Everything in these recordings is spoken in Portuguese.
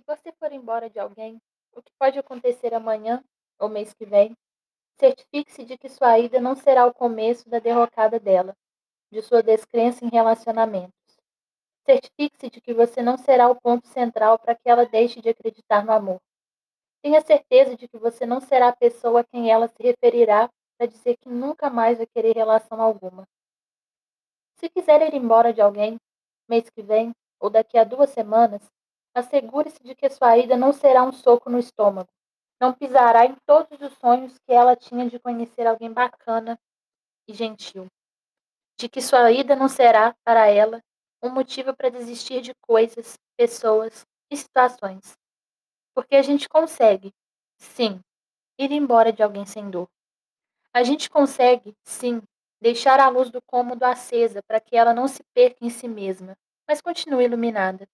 Se você for embora de alguém, o que pode acontecer amanhã ou mês que vem, certifique-se de que sua ida não será o começo da derrocada dela, de sua descrença em relacionamentos. Certifique-se de que você não será o ponto central para que ela deixe de acreditar no amor. Tenha certeza de que você não será a pessoa a quem ela se referirá para dizer que nunca mais vai querer relação alguma. Se quiser ir embora de alguém, mês que vem ou daqui a duas semanas, assegure-se de que sua ida não será um soco no estômago. Não pisará em todos os sonhos que ela tinha de conhecer alguém bacana e gentil. De que sua ida não será, para ela, um motivo para desistir de coisas, pessoas e situações. Porque a gente consegue, sim, ir embora de alguém sem dor. A gente consegue, sim, deixar a luz do cômodo acesa para que ela não se perca em si mesma, mas continue iluminada.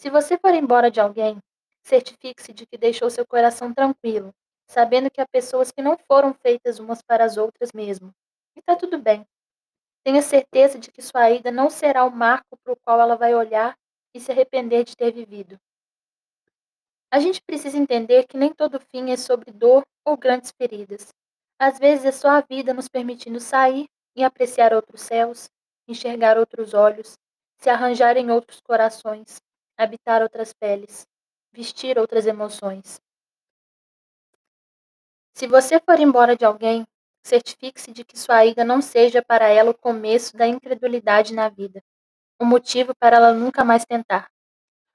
Se você for embora de alguém, certifique-se de que deixou seu coração tranquilo, sabendo que há pessoas que não foram feitas umas para as outras mesmo. E está tudo bem. Tenha certeza de que sua ida não será o marco para o qual ela vai olhar e se arrepender de ter vivido. A gente precisa entender que nem todo fim é sobre dor ou grandes feridas. Às vezes é só a vida nos permitindo sair e apreciar outros céus, enxergar outros olhos, se arranjar em outros corações, habitar outras peles, vestir outras emoções. Se você for embora de alguém, certifique-se de que sua ida não seja para ela o começo da incredulidade na vida, um motivo para ela nunca mais tentar.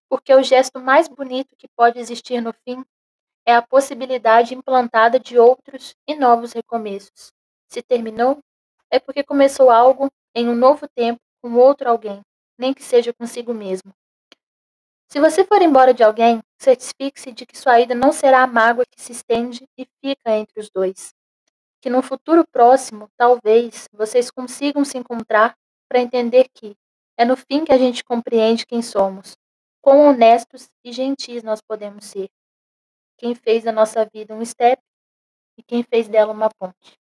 Porque o gesto mais bonito que pode existir no fim é a possibilidade implantada de outros e novos recomeços. Se terminou, é porque começou algo em um novo tempo com outro alguém, nem que seja consigo mesmo. Se você for embora de alguém, certifique-se de que sua ida não será a mágoa que se estende e fica entre os dois. Que no futuro próximo, talvez, vocês consigam se encontrar para entender que é no fim que a gente compreende quem somos, quão honestos e gentis nós podemos ser quem fez da nossa vida um step e quem fez dela uma ponte.